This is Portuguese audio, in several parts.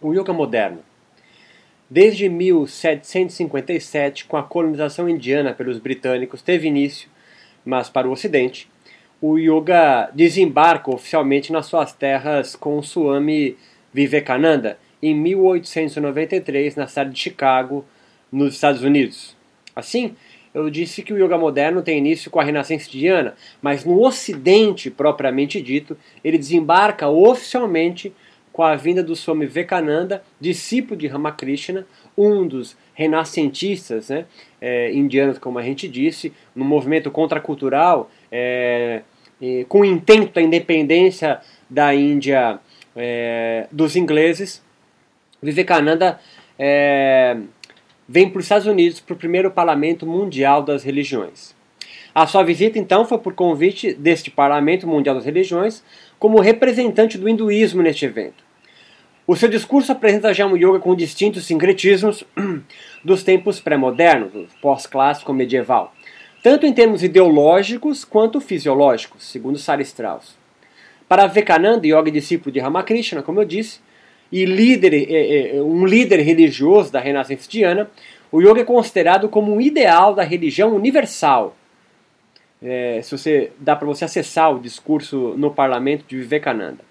O yoga moderno. Desde 1757, com a colonização indiana pelos britânicos, teve início, mas para o ocidente, o yoga desembarca oficialmente nas suas terras com Swami Vivekananda em 1893 na cidade de Chicago, nos Estados Unidos. Assim, eu disse que o yoga moderno tem início com a Renascença indiana, mas no Ocidente propriamente dito, ele desembarca oficialmente com a vinda do Swami Vivekananda, discípulo de Ramakrishna, um dos renascentistas né, é, indianos, como a gente disse, no movimento contracultural, é, é, com o intento da independência da Índia é, dos ingleses. Vivekananda é, vem para os Estados Unidos para o primeiro Parlamento Mundial das Religiões. A sua visita, então, foi por convite deste Parlamento Mundial das Religiões como representante do hinduísmo neste evento. O seu discurso apresenta já um yoga com distintos sincretismos dos tempos pré-modernos, pós-clássico medieval, tanto em termos ideológicos quanto fisiológicos, segundo Sara Strauss. Para Vivekananda, yoga discípulo de Ramakrishna, como eu disse, e líder, é, é, um líder religioso da Renascença indiana, o yoga é considerado como um ideal da religião universal. É, se você dá para você acessar o discurso no parlamento de Vivekananda.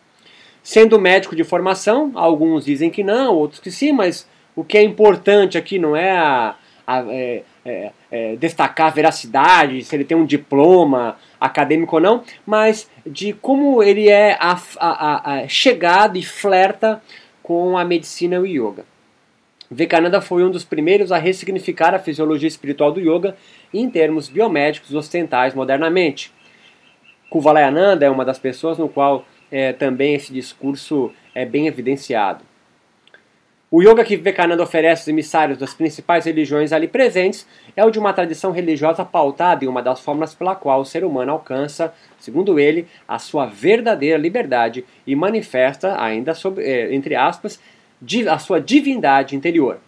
Sendo médico de formação, alguns dizem que não, outros que sim, mas o que é importante aqui não é, a, a, é, é, é destacar a veracidade, se ele tem um diploma acadêmico ou não, mas de como ele é a, chegado e flerta com a medicina e o yoga. Vivekananda foi um dos primeiros a ressignificar a fisiologia espiritual do yoga em termos biomédicos ocidentais modernamente. Kuvalayananda é uma das pessoas no qual é, também esse discurso é bem evidenciado. O yoga que Vivekananda oferece aos emissários das principais religiões ali presentes é o de uma tradição religiosa pautada em uma das formas pela qual o ser humano alcança, segundo ele, a sua verdadeira liberdade e manifesta, ainda sobre, é, entre aspas, a sua divindade interior.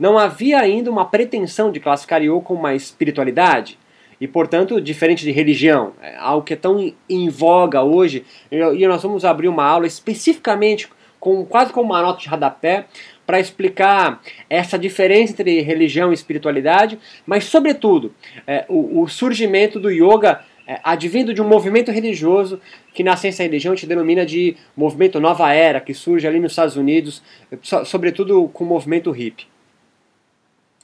Não havia ainda uma pretensão de classificar yoga como uma espiritualidade, e, portanto, diferente de religião, é algo que é tão em voga hoje, e nós vamos abrir uma aula especificamente, com quase como uma nota de rodapé, para explicar essa diferença entre religião e espiritualidade, mas, sobretudo, é, o, o, surgimento do yoga é, advindo de um movimento religioso que na ciência da religião a gente denomina de movimento nova era, que surge ali nos Estados Unidos, sobretudo com o movimento hippie.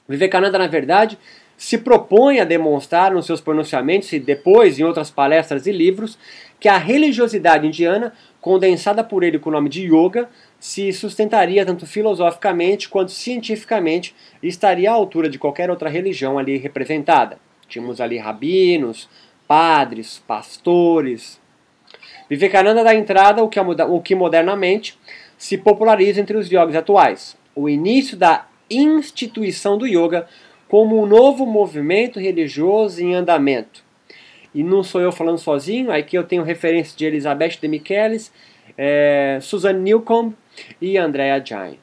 Vivekananda, na verdade, se propõe a demonstrar nos seus pronunciamentos e depois em outras palestras e livros que a religiosidade indiana, condensada por ele com o nome de yoga, se sustentaria tanto filosoficamente quanto cientificamente e estaria à altura de qualquer outra religião ali representada. Tínhamos ali rabinos, padres, pastores. Vivekananda dá entrada o que, o que modernamente se populariza entre os yogis atuais. O início da instituição do yoga como um novo movimento religioso em andamento. E não sou eu falando sozinho, aqui eu tenho referência de Elizabeth de Michelis, é, Susan Newcomb e Andrea Jain.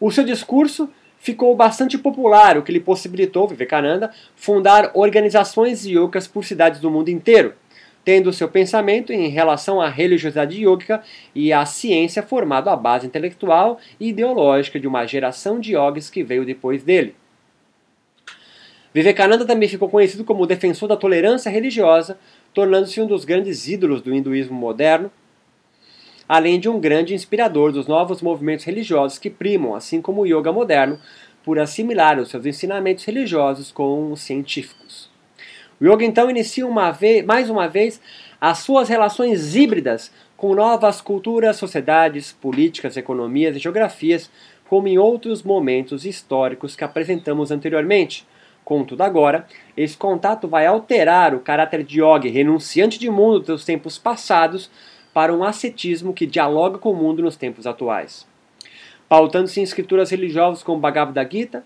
O seu discurso ficou bastante popular, o que lhe possibilitou, Vivekananda, fundar organizações yogas por cidades do mundo inteiro, tendo seu pensamento em relação à religiosidade yogica e à ciência formado a base intelectual e ideológica de uma geração de yogis que veio depois dele. Vivekananda também ficou conhecido como defensor da tolerância religiosa, tornando-se um dos grandes ídolos do hinduísmo moderno, além de um grande inspirador dos novos movimentos religiosos que primam, assim como o yoga moderno, por assimilar os seus ensinamentos religiosos com os científicos. O yoga então inicia uma vez, mais uma vez as suas relações híbridas com novas culturas, sociedades, políticas, economias e geografias, como em outros momentos históricos que apresentamos anteriormente, Contudo, agora, esse contato vai alterar o caráter de Yogi, renunciante de mundo dos tempos passados, para um ascetismo que dialoga com o mundo nos tempos atuais. Pautando-se em escrituras religiosas como Bhagavad Gita,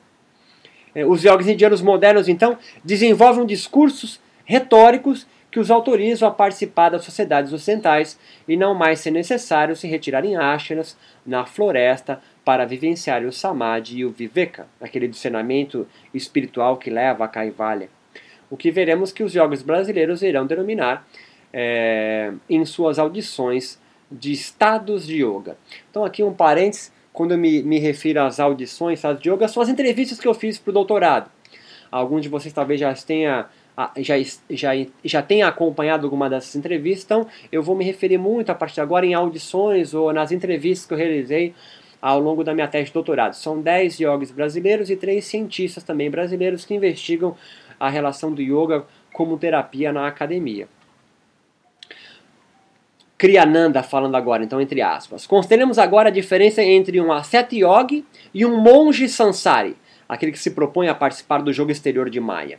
eh, os yogis indianos modernos, então, desenvolvem discursos retóricos que os autorizam a participar das sociedades ocidentais e não mais ser necessário se retirar em na floresta para vivenciar o samadhi e o viveka, aquele discernimento espiritual que leva a kaivalya. O que veremos que os yogis brasileiros irão denominar é, em suas audições de estados de yoga. Então aqui um parênteses quando eu me, me refiro às audições, às yoga, são as entrevistas que eu fiz para o doutorado. Alguns de vocês talvez já tenha já, já, já tenha acompanhado alguma dessas entrevistas, então eu vou me referir muito a partir de agora em audições ou nas entrevistas que eu realizei ao longo da minha tese de doutorado. São 10 yogis brasileiros e 3 cientistas também brasileiros que investigam a relação do yoga como terapia na academia. Kriyananda falando agora, então, entre aspas. Consideremos agora a diferença entre um asceta yogi e um monge sansari, aquele que se propõe a participar do jogo exterior de Maya.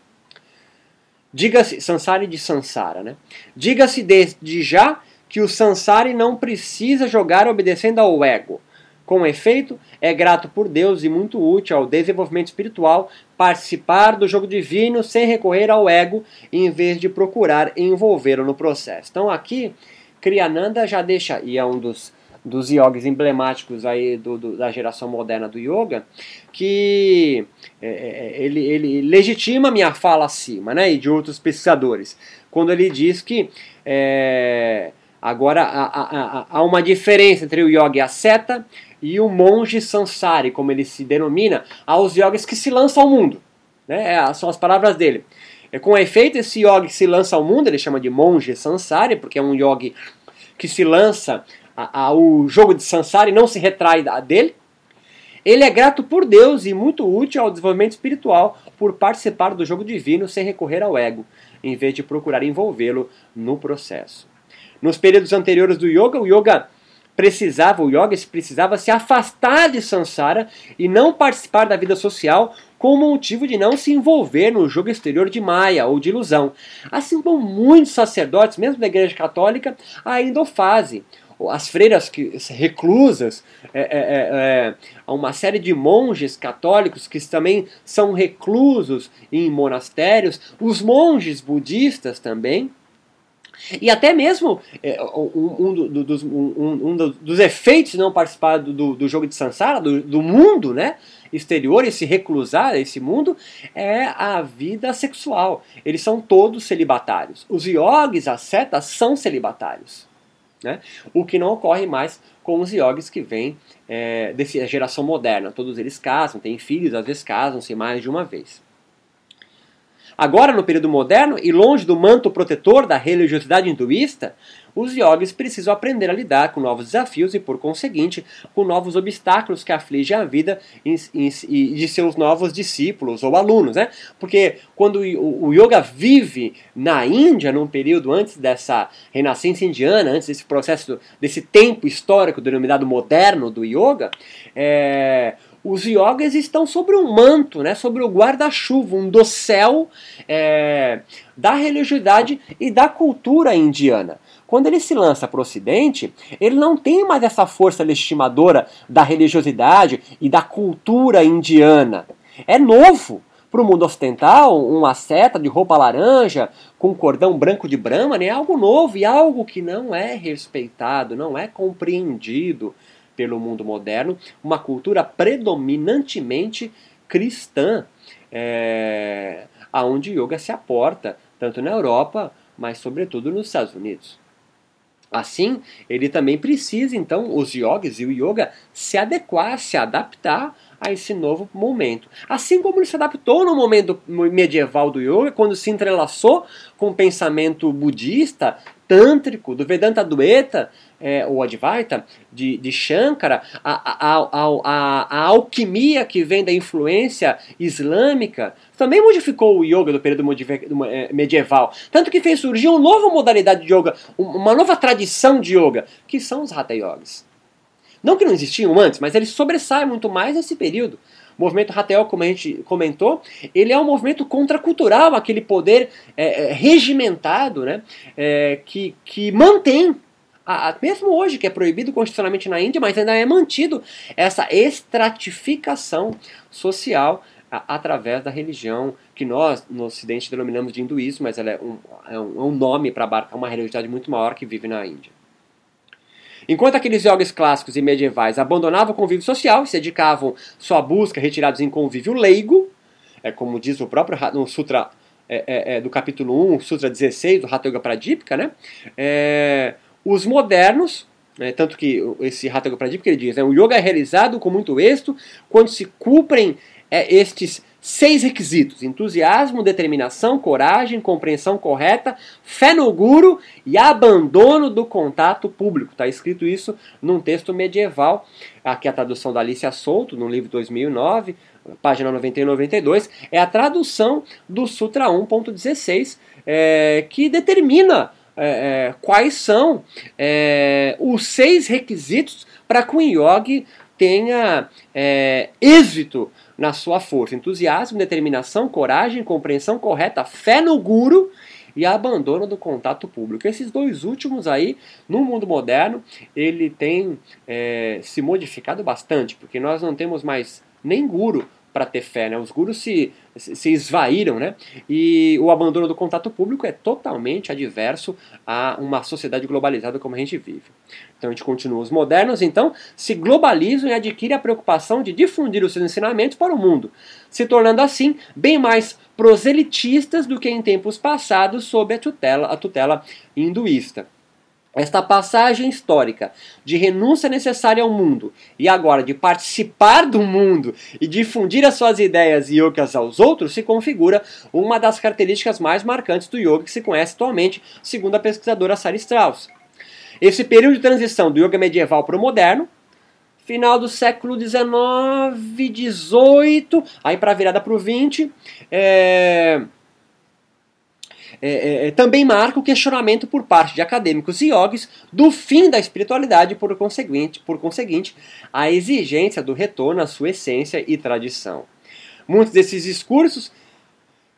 Diga-se, sansari de Sansara, né? Diga-se desde já que o sansari não precisa jogar obedecendo ao ego. Com efeito, é grato por Deus e muito útil ao desenvolvimento espiritual participar do jogo divino sem recorrer ao ego, em vez de procurar envolvê-lo no processo. Então aqui Kriyananda já deixa, e é um dos, dos yogis emblemáticos aí do, do, da geração moderna do yoga, que é, é, ele, ele legitima minha fala acima, né, e de outros pesquisadores, quando ele diz que é, agora há, há, há, uma diferença entre o yogi asceta e o monge sansari, como ele se denomina, aos yogis que se lançam ao mundo. Né, é, são as palavras dele. É, com efeito, esse yogi que se lança ao mundo, ele chama de monge sansari, porque é um yogi que se lança ao jogo de sansara e não se retrai dele. Ele é grato por Deus e muito útil ao desenvolvimento espiritual por participar do jogo divino sem recorrer ao ego, em vez de procurar envolvê-lo no processo. Nos períodos anteriores do yoga, o yoga precisava, o yoga precisava se afastar de Sansara e não participar da vida social com o motivo de não se envolver no jogo exterior de Maia ou de ilusão. Assim como muitos sacerdotes, mesmo da Igreja Católica, ainda o fazem. As freiras que, reclusas, é, é, é, é uma série de monges católicos que também são reclusos em monastérios, os monges budistas também, e até mesmo é, um, um, do, dos, um, um, dos efeitos de não participar do, do jogo de Sansara, do, do, mundo né, exterior, esse reclusar, esse mundo, é a vida sexual. Eles são todos celibatários. Os yogis, as setas, são celibatários. Né? O que não ocorre mais com os yogis que vêm é, dessa geração moderna. Todos eles casam, têm filhos, às vezes casam-se mais de uma vez. Agora, no período moderno, e longe do manto protetor da religiosidade hinduísta, os yogis precisam aprender a lidar com novos desafios e, por conseguinte, com novos obstáculos que afligem a vida de seus novos discípulos ou alunos. Né? Porque quando o yoga vive na Índia, num período antes dessa renascença indiana, antes desse processo, desse tempo histórico denominado moderno do yoga, é, os yogas estão sobre um manto, né, sobre o guarda-chuva, um dossel é, da religiosidade e da cultura indiana. Quando ele se lança para o Ocidente, ele não tem mais essa força legitimadora da religiosidade e da cultura indiana. É novo. Para o mundo ocidental, uma seta de roupa laranja com cordão branco de Brahma é algo novo e algo que não é respeitado, não é compreendido pelo mundo moderno, uma cultura predominantemente cristã, é, aonde yoga se aporta, tanto na Europa, mas sobretudo nos Estados Unidos. Assim, ele também precisa, então, os yogis e o yoga se adequar, se adaptar a esse novo momento. Assim como ele se adaptou no momento medieval do yoga, quando se entrelaçou com o pensamento budista, tântrico, do Vedanta Dueta, é, ou Advaita, de, de Shankara, a, a, a, a, alquimia que vem da influência islâmica, também modificou o yoga do período é, medieval. Tanto que fez surgir uma nova modalidade de yoga, uma nova tradição de yoga, que são os Hatha Yogas. Não que não existiam antes, mas eles sobressaem muito mais nesse período. O movimento Ratel, como a gente comentou, ele é um movimento contracultural, aquele poder é, é, regimentado né, é, que, que mantém a, mesmo hoje, que é proibido constitucionalmente na Índia, mas ainda é mantido essa estratificação social a, através da religião que nós no Ocidente denominamos de hinduísmo, mas ela é um, é um, é um nome para abarcar uma religiosidade muito maior que vive na Índia. Enquanto aqueles yogis clássicos e medievais abandonavam o convívio social e se dedicavam à busca retirados em convívio leigo, é como diz o próprio no Sutra é, é, é, do capítulo 1, Sutra 16 do Hatha Yoga Pradipika, né? É, os modernos, né, tanto que esse Hatha Pradip ele diz, né, o yoga é realizado com muito êxito quando se cumprem é, estes seis requisitos: entusiasmo, determinação, coragem, compreensão correta, fé no guru e abandono do contato público. Está escrito isso num texto medieval, aqui a tradução da Alicia Souto, no livro 2009, página 91 e 92, é a tradução do Sutra 1.16, é, que determina é, é, quais são é, os seis requisitos para que o yogi tenha é, êxito na sua força, entusiasmo, determinação, coragem, compreensão correta, fé no guru e abandono do contato público. Esses dois últimos aí, no mundo moderno, ele tem é, se modificado bastante, porque nós não temos mais nem guru para ter fé, né? Os gurus se, se esvaíram, né? E o abandono do contato público é totalmente adverso a uma sociedade globalizada como a gente vive. Então a gente continua. Os modernos, então, se globalizam e adquirem a preocupação de difundir os seus ensinamentos para o mundo, se tornando assim bem mais proselitistas do que em tempos passados sob a tutela, a tutela hinduísta. Esta passagem histórica de renúncia necessária ao mundo e agora de participar do mundo e difundir as suas ideias e yogas aos outros se configura uma das características mais marcantes do yoga que se conhece atualmente, segundo a pesquisadora Sarah Strauss. Esse período de transição do yoga medieval para o moderno, final do século XIX, XVIII, aí para a virada para o XX, é é, é, é, também marca o questionamento por parte de acadêmicos e yogis do fim da espiritualidade por conseguinte, por conseguinte, a exigência do retorno à sua essência e tradição. Muitos desses discursos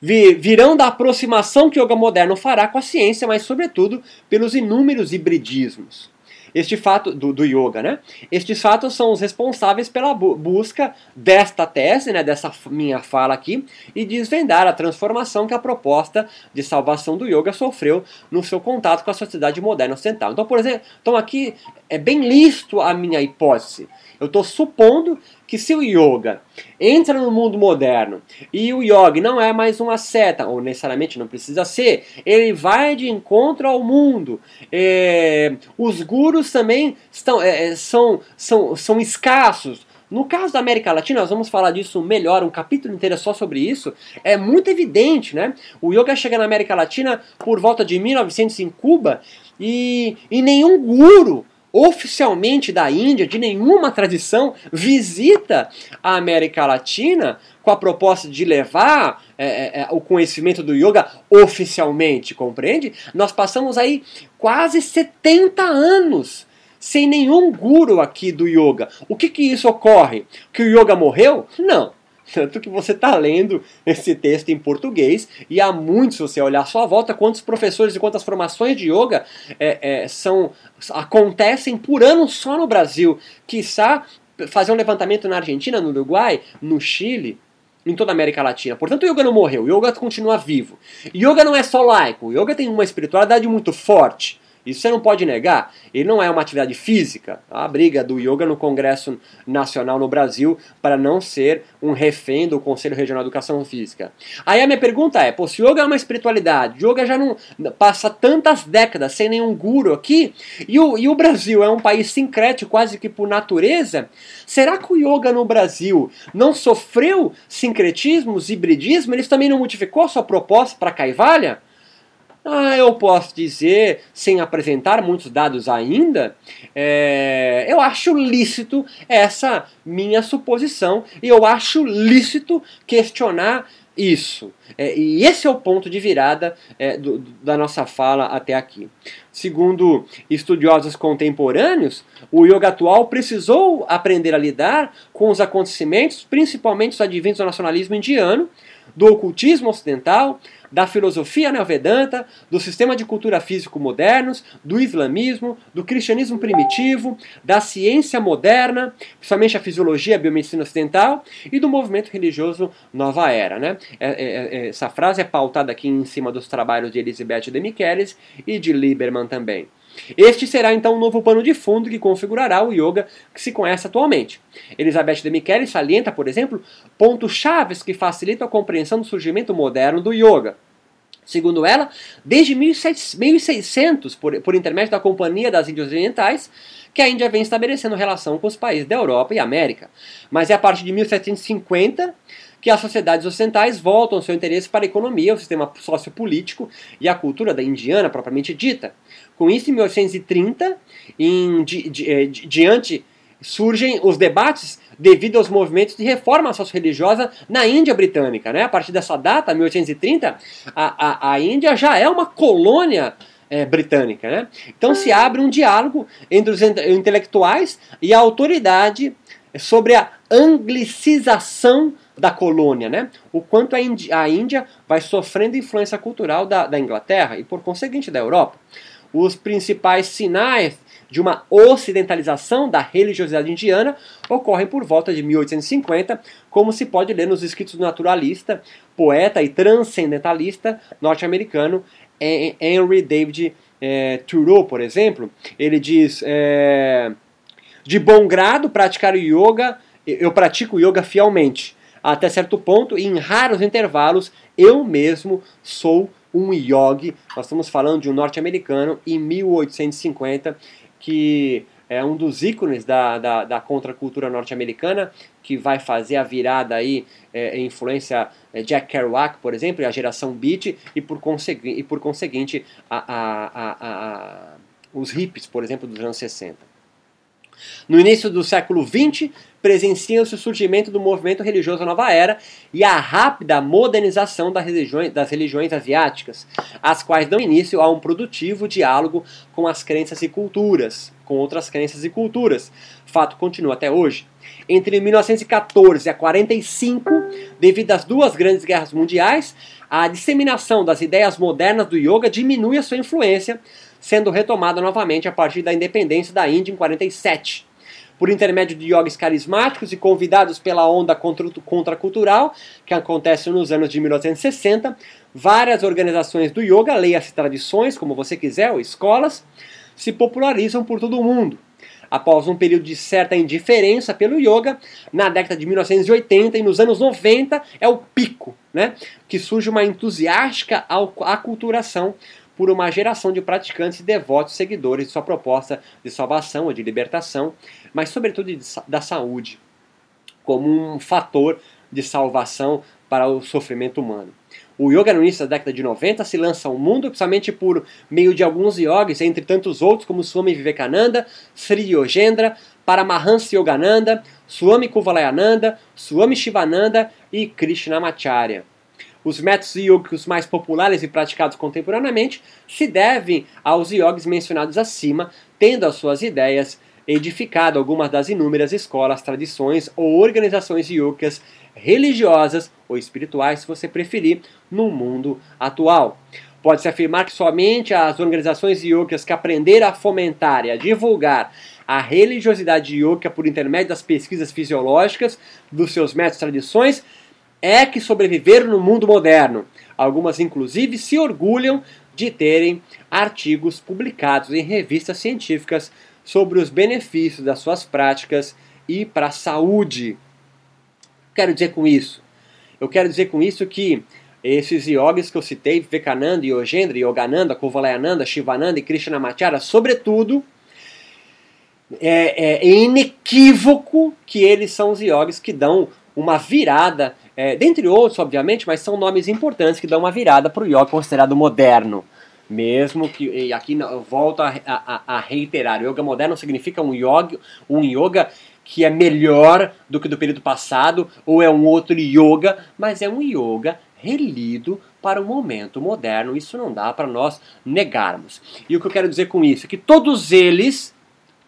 virão da aproximação que o yoga moderno fará com a ciência, mas, sobretudo, pelos inúmeros hibridismos. Este fato do, do yoga, né? Estes fatos são os responsáveis pela bu busca desta tese, né, dessa minha fala aqui, e desvendar a transformação que a proposta de salvação do yoga sofreu no seu contato com a sociedade moderna ocidental. Então, por exemplo, então aqui é bem listo a minha hipótese. Eu estou supondo que se o yoga entra no mundo moderno e o yoga não é mais uma seta, ou necessariamente não precisa ser, ele vai de encontro ao mundo. É, os gurus também estão, é, é, são, são, são escassos. No caso da América Latina, nós vamos falar disso melhor, um capítulo inteiro só sobre isso. É muito evidente, né? O yoga chega na América Latina por volta de 1900 em Cuba e, e nenhum guru oficialmente da Índia, de nenhuma tradição, visita a América Latina com a proposta de levar é, é, é, o conhecimento do yoga oficialmente, compreende? Nós passamos aí quase 70 anos sem nenhum guru aqui do yoga. O que que isso ocorre? Que o yoga morreu? Não. Tanto que você está lendo esse texto em português e há muitos, se você olhar à sua volta, quantos professores e quantas formações de yoga é, é, são, acontecem por ano só no Brasil. Quiçá fazer um levantamento na Argentina, no Uruguai, no Chile, em toda a América Latina. Portanto, o yoga não morreu, o yoga continua vivo. Yoga não é só laico, o yoga tem uma espiritualidade muito forte. Isso você não pode negar. Ele não é uma atividade física. A briga do yoga no Congresso Nacional no Brasil para não ser um refém do Conselho Regional de Educação Física. Aí a minha pergunta é: pô, se yoga é uma espiritualidade, yoga já não passa tantas décadas sem nenhum guru aqui, e o, e o Brasil é um país sincrético quase que por natureza, será que o yoga no Brasil não sofreu sincretismos, hibridismo? Ele também não modificou sua proposta para Caivalha? Ah, eu posso dizer, sem apresentar muitos dados ainda, é, eu acho lícito essa minha suposição e eu acho lícito questionar isso. É, e esse é o ponto de virada é, do, da nossa fala até aqui. Segundo estudiosos contemporâneos, o yoga atual precisou aprender a lidar com os acontecimentos, principalmente os advindos do nacionalismo indiano, do ocultismo ocidental, da filosofia neovedanta, do sistema de cultura físico modernos, do islamismo, do cristianismo primitivo, da ciência moderna, principalmente a fisiologia e a biomedicina ocidental, e do movimento religioso Nova Era. Né? É, é, é, essa frase é pautada aqui em cima dos trabalhos de Elizabeth de Michelis e de Lieberman também. Este será então o um novo pano de fundo que configurará o yoga que se conhece atualmente. Elizabeth de Michele salienta, por exemplo, pontos chaves que facilitam a compreensão do surgimento moderno do yoga. Segundo ela, desde 1600, por, por intermédio da Companhia das Índias Orientais, que a Índia vem estabelecendo relação com os países da Europa e América. Mas é a partir de 1750 que as sociedades ocidentais voltam seu interesse para a economia, o sistema sociopolítico e a cultura da indiana propriamente dita. Com isso, em 1830, em, di, di, eh, di, diante surgem os debates devido aos movimentos de reforma socio-religiosa na Índia britânica. Né? A partir dessa data, 1830, a, a, a Índia já é uma colônia é, britânica. Né? Então se abre um diálogo entre os intelectuais e a autoridade sobre a anglicização da colônia, né? o quanto a Índia, a Índia vai sofrendo influência cultural da, da Inglaterra e, por conseguinte, da Europa. Os principais sinais de uma ocidentalização da religiosidade indiana ocorrem por volta de 1850, como se pode ler nos escritos do naturalista, poeta e transcendentalista norte-americano Henry David é, Thoreau, por exemplo. Ele diz: é, de bom grado praticar o yoga, eu pratico yoga fielmente. Até certo ponto, em raros intervalos, eu mesmo sou um yogi. Nós estamos falando de um norte-americano em 1850 que é um dos ícones da, da, da contracultura norte-americana, que vai fazer a virada aí, é, influência é, Jack Kerouac, por exemplo, e a geração beat, e por, consegui, e por conseguinte a, a, a, os hippies, por exemplo, dos anos 60. No início do século XX, presenciam-se o surgimento do movimento religioso Nova Era e a rápida modernização das religiões, das religiões asiáticas, as quais dão início a um produtivo diálogo com as crenças e culturas, com outras crenças e culturas. Fato continua até hoje. Entre 1914 a 45, devido às duas grandes guerras mundiais, a disseminação das ideias modernas do yoga diminui a sua influência, sendo retomada novamente a partir da independência da Índia em 47 por intermédio de yogis carismáticos e convidados pela onda contracultural, que acontece nos anos de 1960, várias organizações do yoga, leia-se tradições, como você quiser, ou escolas, se popularizam por todo o mundo. Após um período de certa indiferença pelo yoga, na década de 1980 e nos anos 90 é o pico, né? que surge uma entusiástica aculturação por uma geração de praticantes devotos seguidores de sua proposta de salvação ou de libertação, mas sobretudo de, da saúde, como um fator de salvação para o sofrimento humano. O yoga no início da década de 90 se lança ao mundo principalmente por meio de alguns yogis, entre tantos outros como Swami Vivekananda, Sri Yogendra, Paramahansa Yogananda, Swami Kuvalayananda, Swami Shivananda e Krishnamacharya. Os métodos yogis mais populares e praticados contemporaneamente se devem aos yogis mencionados acima, tendo as suas ideias edificado algumas das inúmeras escolas, tradições ou organizações yogis religiosas ou espirituais, se você preferir, no mundo atual. Pode-se afirmar que somente as organizações yogis que aprenderam a fomentar e a divulgar a religiosidade yoga por intermédio das pesquisas fisiológicas dos seus métodos e tradições é que sobreviveram no mundo moderno. Algumas, inclusive, se orgulham de terem artigos publicados em revistas científicas sobre os benefícios das suas práticas e para a saúde. Quero dizer com isso? Eu quero dizer com isso que esses yogis que eu citei, Vivekananda, Yogendra, Yogananda, Kuvalayananda, Shivananda e Krishnamacharya, sobretudo, é, é, inequívoco que eles são os yogis que dão uma virada é, dentre outros, obviamente, mas são nomes importantes que dão uma virada para o yoga considerado moderno. Mesmo que, e aqui eu volto a, a, a, reiterar, o yoga moderno significa um yoga, um yoga que é melhor do que do período passado, ou é um outro yoga, mas é um yoga relido para o momento moderno. Isso não dá para nós negarmos. E o que eu quero dizer com isso é que todos eles,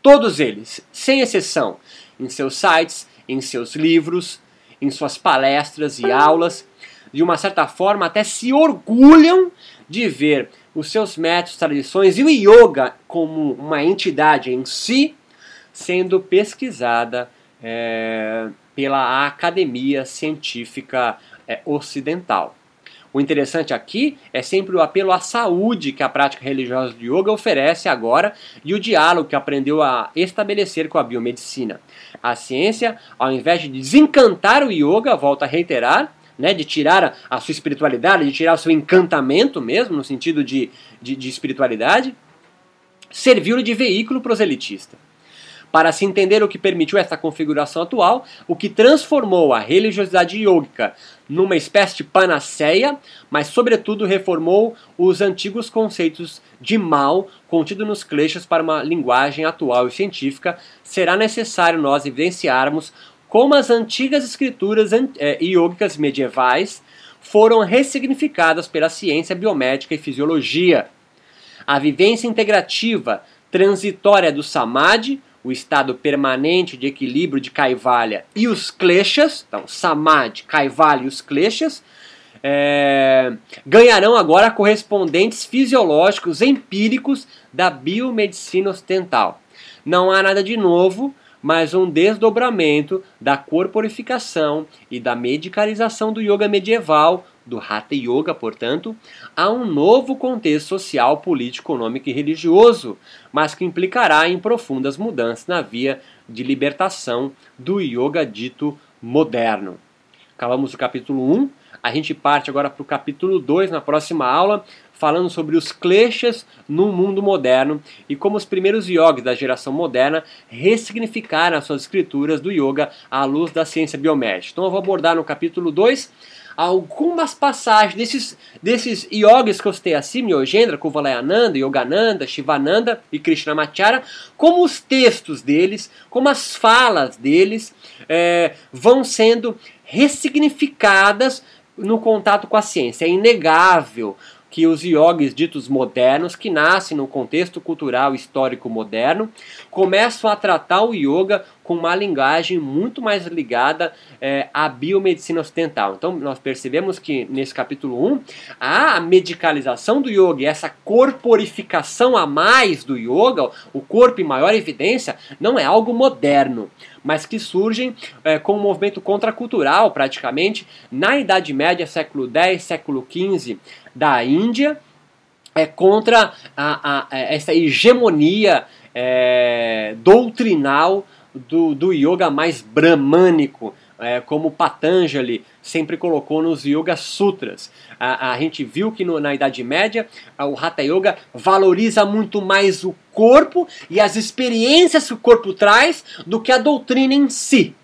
todos eles, sem exceção, em seus sites, em seus livros, em suas palestras e aulas, de uma certa forma até se orgulham de ver os seus métodos, tradições e o yoga como uma entidade em si sendo pesquisada é, pela academia científica é, ocidental. O interessante aqui é sempre o apelo à saúde que a prática religiosa do yoga oferece agora e o diálogo que aprendeu a estabelecer com a biomedicina. A ciência, ao invés de desencantar o yoga, volta a reiterar, né, de tirar a, sua espiritualidade, de tirar o seu encantamento mesmo, no sentido de, de, de espiritualidade, serviu de veículo proselitista. Para se entender o que permitiu essa configuração atual, o que transformou a religiosidade yógica numa espécie de panaceia, mas sobretudo reformou os antigos conceitos de mal contidos nos kleshas para uma linguagem atual e científica, será necessário nós evidenciarmos como as antigas escrituras é, iógicas medievais foram ressignificadas pela ciência biomédica e fisiologia. A vivência integrativa transitória do samadhi o estado permanente de equilíbrio de Kaivalya e os kleshas, então Samadhi, Kaivalya e os kleshas, é, ganharão agora correspondentes fisiológicos empíricos da biomedicina ocidental. Não há nada de novo, mas um desdobramento da corporificação e da medicalização do yoga medieval, do Hatha Yoga, portanto, a um novo contexto social, político, econômico e religioso, mas que implicará em profundas mudanças na via de libertação do yoga dito moderno. Acabamos o capítulo 1, a gente parte agora para o capítulo 2 na próxima aula, falando sobre os kleshas no mundo moderno e como os primeiros yogis da geração moderna ressignificaram as suas escrituras do yoga à luz da ciência biomédica. Então eu vou abordar no capítulo 2 algumas passagens desses, desses yogis que eu citei acima, Yogendra, Kuvalayananda, Yogananda, Shivananda e Krishnamacharya, como os textos deles, como as falas deles é, vão sendo ressignificadas no contato com a ciência. É inegável que os yogis ditos modernos, que nascem no contexto cultural histórico moderno, começam a tratar o yoga com uma linguagem muito mais ligada é, à biomedicina ocidental. Então, nós percebemos que nesse capítulo 1, a medicalização do yoga, essa corporificação a mais do yoga, o corpo em maior evidência, não é algo moderno mas que surgem é, com um movimento contracultural, praticamente, na Idade Média, século X, século XV, da Índia, é, contra a, a, essa hegemonia é, doutrinal do, do yoga mais brahmânico, é, como Patanjali sempre colocou nos Yoga Sutras. A, a gente viu que no, na Idade Média o Hatha Yoga valoriza muito mais o corpo e as experiências que o corpo traz do que a doutrina em si.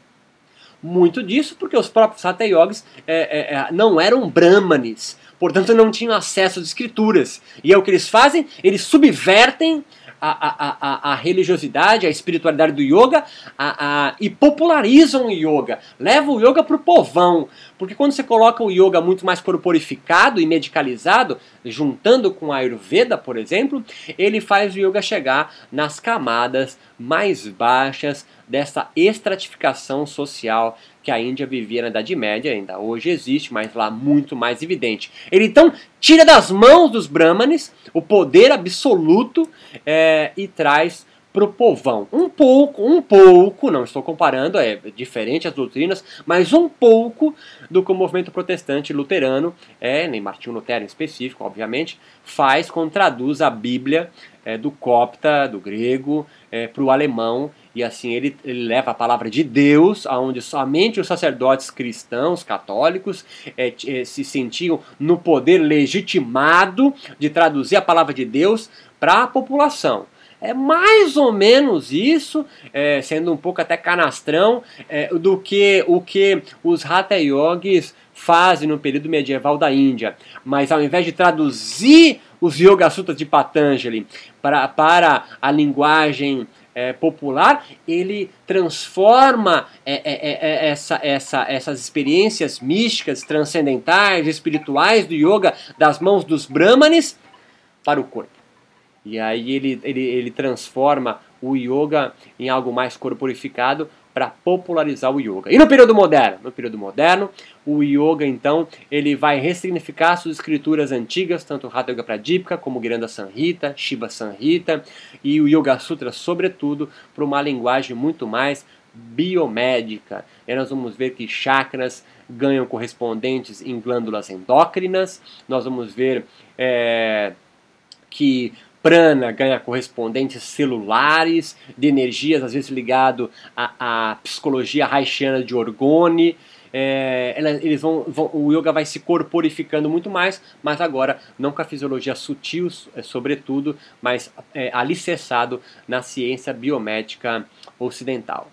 Muito disso porque os próprios Hatha Yogis é, é, é não eram brahmanes, portanto não tinham acesso às escrituras. E é o que eles fazem? Eles subvertem a, a, a, religiosidade, a espiritualidade do yoga a, a, e popularizam o yoga, levam o yoga para o povão. Porque quando você coloca o yoga muito mais corporificado e medicalizado, juntando com a Ayurveda, por exemplo, ele faz o yoga chegar nas camadas mais baixas dessa estratificação social que a Índia vivia na Idade Média, ainda hoje existe, mas lá muito mais evidente. Ele então tira das mãos dos brahmanes o poder absoluto é, e traz para o povão. Um pouco, um pouco, não estou comparando, é diferente as doutrinas, mas um pouco do que o movimento protestante luterano, é, nem Martinho Lutero em específico, obviamente, faz quando traduz a Bíblia é, do copta, do grego, é, para o alemão e assim ele, ele, leva a palavra de Deus, aonde somente os sacerdotes cristãos, católicos, é, é, se sentiam no poder legitimado de traduzir a palavra de Deus para a população. É mais ou menos isso, é, sendo um pouco até canastrão, é, do que o que os Hatha Yogis fazem no período medieval da Índia. Mas ao invés de traduzir os Yoga Sutras de Patanjali para, para a linguagem é, popular, ele transforma é, é, é, é, essa, essa, essas experiências místicas, transcendentais, espirituais do yoga das mãos dos brahmanes para o corpo. E aí ele, ele, ele transforma o yoga em algo mais corporificado para popularizar o yoga. E no período moderno? No período moderno, o yoga então ele vai ressignificar suas escrituras antigas, tanto Hatha Yoga Pradipika como Giranda Sanhita, Shiva Sanhita e o Yoga Sutra, sobretudo, para uma linguagem muito mais biomédica. E nós vamos ver que chakras ganham correspondentes em glândulas endócrinas, nós vamos ver é, que prana ganha correspondentes celulares de energias, às vezes ligado à, à psicologia haitiana de Orgone. é, eles vão, vão, o yoga vai se corporificando muito mais, mas agora não com a fisiologia sutil, é, sobretudo, mas é, alicerçado na ciência biomédica ocidental.